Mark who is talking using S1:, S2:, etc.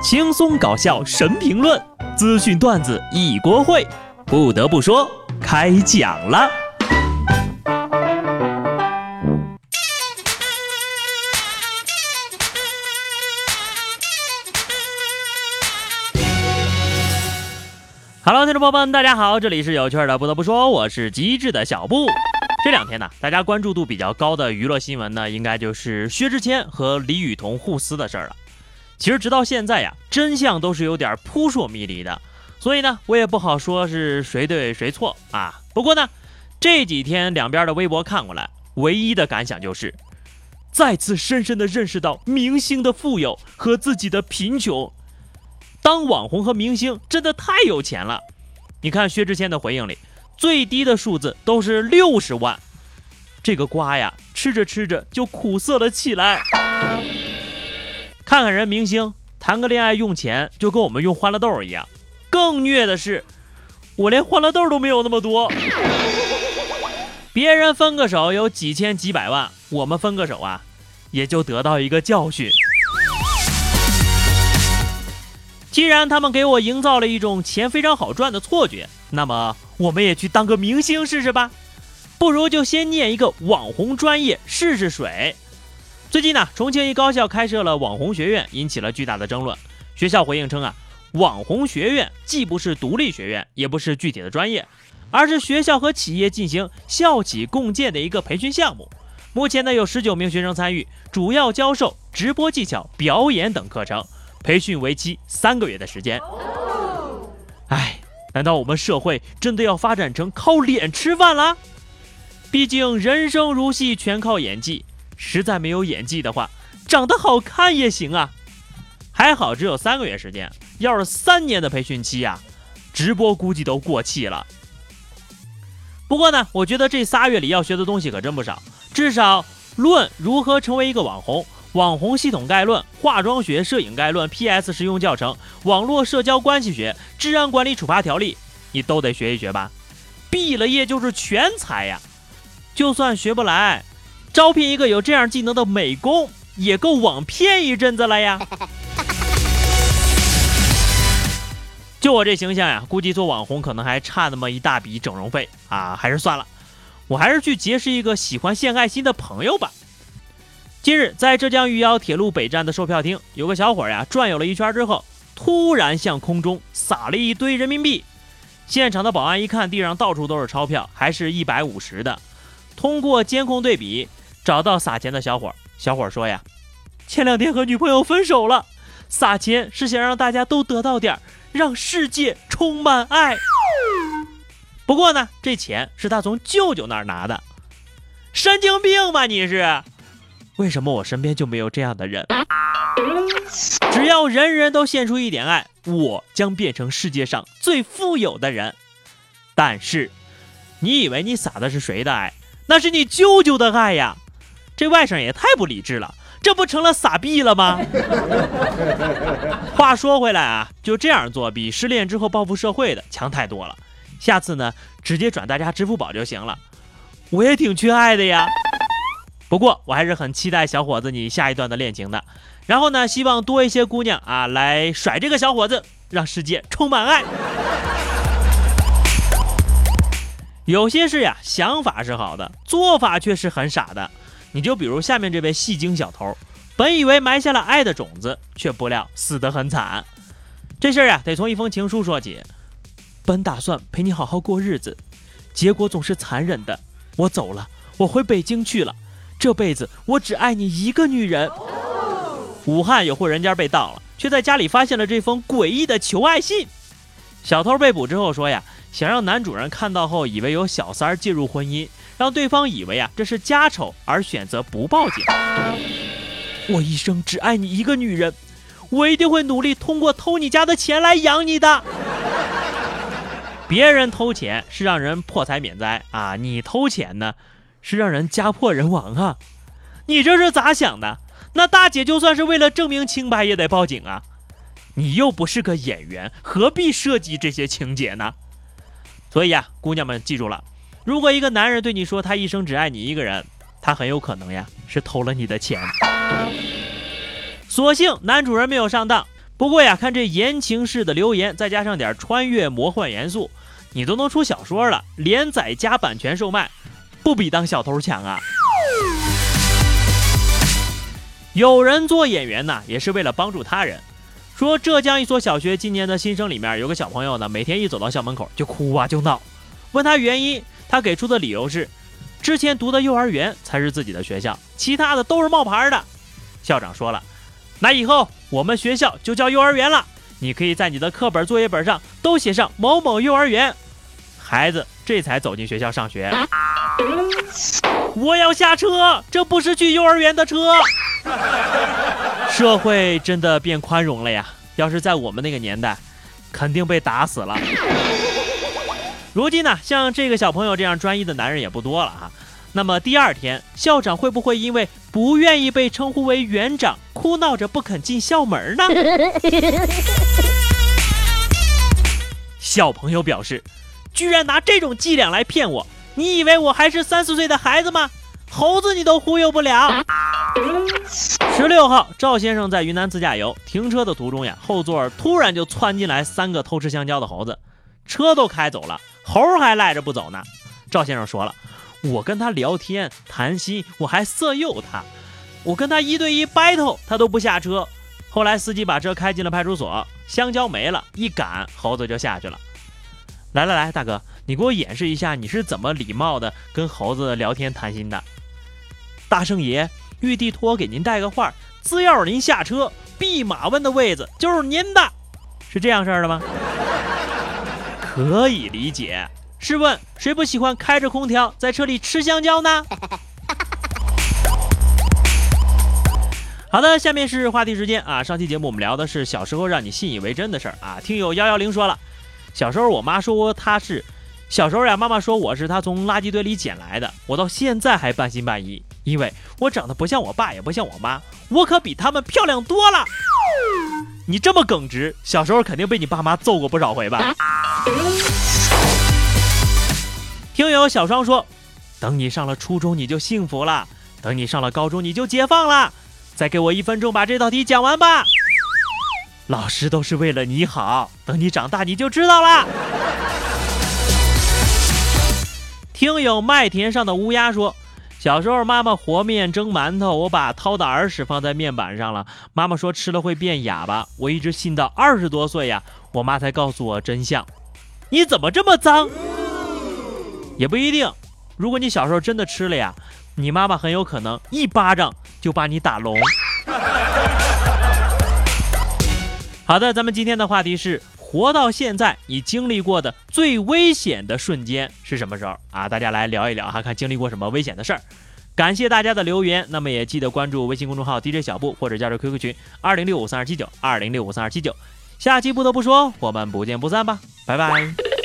S1: 轻松搞笑神评论，资讯段子一锅烩。不得不说，开讲了。Hello，听众朋友们，大家好，这里是有趣的。不得不说，我是机智的小布。这两天呢，大家关注度比较高的娱乐新闻呢，应该就是薛之谦和李雨桐互撕的事儿了。其实直到现在呀，真相都是有点扑朔迷离的，所以呢，我也不好说是谁对谁错啊。不过呢，这几天两边的微博看过来，唯一的感想就是，再次深深的认识到明星的富有和自己的贫穷。当网红和明星真的太有钱了。你看薛之谦的回应里，最低的数字都是六十万，这个瓜呀，吃着吃着就苦涩了起来。看看人明星谈个恋爱用钱就跟我们用欢乐豆一样，更虐的是，我连欢乐豆都没有那么多。别人分个手有几千几百万，我们分个手啊，也就得到一个教训。既然他们给我营造了一种钱非常好赚的错觉，那么我们也去当个明星试试吧。不如就先念一个网红专业试试水。最近呢，重庆一高校开设了网红学院，引起了巨大的争论。学校回应称啊，网红学院既不是独立学院，也不是具体的专业，而是学校和企业进行校企共建的一个培训项目。目前呢，有十九名学生参与，主要教授直播技巧、表演等课程，培训为期三个月的时间。哎，难道我们社会真的要发展成靠脸吃饭了？毕竟人生如戏，全靠演技。实在没有演技的话，长得好看也行啊。还好只有三个月时间，要是三年的培训期呀，直播估计都过气了。不过呢，我觉得这仨月里要学的东西可真不少，至少论如何成为一个网红、网红系统概论、化妆学、摄影概论、PS 实用教程、网络社交关系学、治安管理处罚条例，你都得学一学吧。毕了业就是全才呀，就算学不来。招聘一个有这样技能的美工，也够网骗一阵子了呀！就我这形象呀，估计做网红可能还差那么一大笔整容费啊，还是算了，我还是去结识一个喜欢献爱心的朋友吧。近日，在浙江余姚铁路北站的售票厅，有个小伙呀，转悠了一圈之后，突然向空中撒了一堆人民币。现场的保安一看，地上到处都是钞票，还是一百五十的。通过监控对比。找到撒钱的小伙，小伙说呀，前两天和女朋友分手了，撒钱是想让大家都得到点让世界充满爱。不过呢，这钱是他从舅舅那儿拿的，神经病吧你是？为什么我身边就没有这样的人？只要人人都献出一点爱，我将变成世界上最富有的人。但是，你以为你撒的是谁的爱？那是你舅舅的爱呀。这外甥也太不理智了，这不成了傻逼了吗？话说回来啊，就这样做比失恋之后报复社会的强太多了。下次呢，直接转大家支付宝就行了。我也挺缺爱的呀，不过我还是很期待小伙子你下一段的恋情的。然后呢，希望多一些姑娘啊来甩这个小伙子，让世界充满爱。有些事呀，想法是好的，做法却是很傻的。你就比如下面这位戏精小偷，本以为埋下了爱的种子，却不料死得很惨。这事儿啊，得从一封情书说起。本打算陪你好好过日子，结果总是残忍的。我走了，我回北京去了。这辈子我只爱你一个女人。武汉有户人家被盗了，却在家里发现了这封诡异的求爱信。小偷被捕之后说呀，想让男主人看到后以为有小三介入婚姻。让对方以为啊这是家丑，而选择不报警。我一生只爱你一个女人，我一定会努力通过偷你家的钱来养你的。别人偷钱是让人破财免灾啊，你偷钱呢是让人家破人亡啊。你这是咋想的？那大姐就算是为了证明清白也得报警啊。你又不是个演员，何必设计这些情节呢？所以呀，姑娘们记住了。如果一个男人对你说他一生只爱你一个人，他很有可能呀是偷了你的钱。所幸男主人没有上当，不过呀，看这言情式的留言，再加上点穿越魔幻元素，你都能出小说了，连载加版权售卖，不比当小偷强啊？有人做演员呢，也是为了帮助他人。说浙江一所小学今年的新生里面有个小朋友呢，每天一走到校门口就哭啊就闹，问他原因，他给出的理由是，之前读的幼儿园才是自己的学校，其他的都是冒牌的。校长说了，那以后我们学校就叫幼儿园了，你可以在你的课本作业本上都写上某某幼儿园。孩子这才走进学校上学。我要下车，这不是去幼儿园的车。社会真的变宽容了呀！要是在我们那个年代，肯定被打死了。如今呢，像这个小朋友这样专一的男人也不多了哈。那么第二天，校长会不会因为不愿意被称呼为园长，哭闹着不肯进校门呢？小朋友表示，居然拿这种伎俩来骗我，你以为我还是三四岁的孩子吗？猴子你都忽悠不了。十六号，赵先生在云南自驾游，停车的途中呀，后座突然就窜进来三个偷吃香蕉的猴子，车都开走了，猴还赖着不走呢。赵先生说了，我跟他聊天谈心，我还色诱他，我跟他一对一 battle，他都不下车。后来司机把车开进了派出所，香蕉没了，一赶猴子就下去了。来来来，大哥，你给我演示一下你是怎么礼貌的跟猴子聊天谈心的。大圣爷，玉帝托我给您带个话，只要您下车，弼马温的位子就是您的，是这样事儿的吗？可以理解。试问谁不喜欢开着空调在车里吃香蕉呢？好的，下面是话题时间啊。上期节目我们聊的是小时候让你信以为真的事儿啊。听友幺幺零说了，小时候我妈说她是。小时候呀，妈妈说我是她从垃圾堆里捡来的，我到现在还半信半疑，因为我长得不像我爸，也不像我妈，我可比他们漂亮多了。你这么耿直，小时候肯定被你爸妈揍过不少回吧？听友小双说，等你上了初中你就幸福了，等你上了高中你就解放了，再给我一分钟把这道题讲完吧。老师都是为了你好，等你长大你就知道了。听友麦田上的乌鸦说，小时候妈妈和面蒸馒头，我把掏的耳屎放在面板上了，妈妈说吃了会变哑巴，我一直信到二十多岁呀，我妈才告诉我真相。你怎么这么脏？也不一定，如果你小时候真的吃了呀，你妈妈很有可能一巴掌就把你打聋。好的，咱们今天的话题是。活到现在，你经历过的最危险的瞬间是什么时候啊？大家来聊一聊哈，看经历过什么危险的事儿。感谢大家的留言，那么也记得关注微信公众号 DJ 小布或者加入 QQ 群二零六五三二七九二零六五三二七九。下期不得不说，我们不见不散吧，拜拜。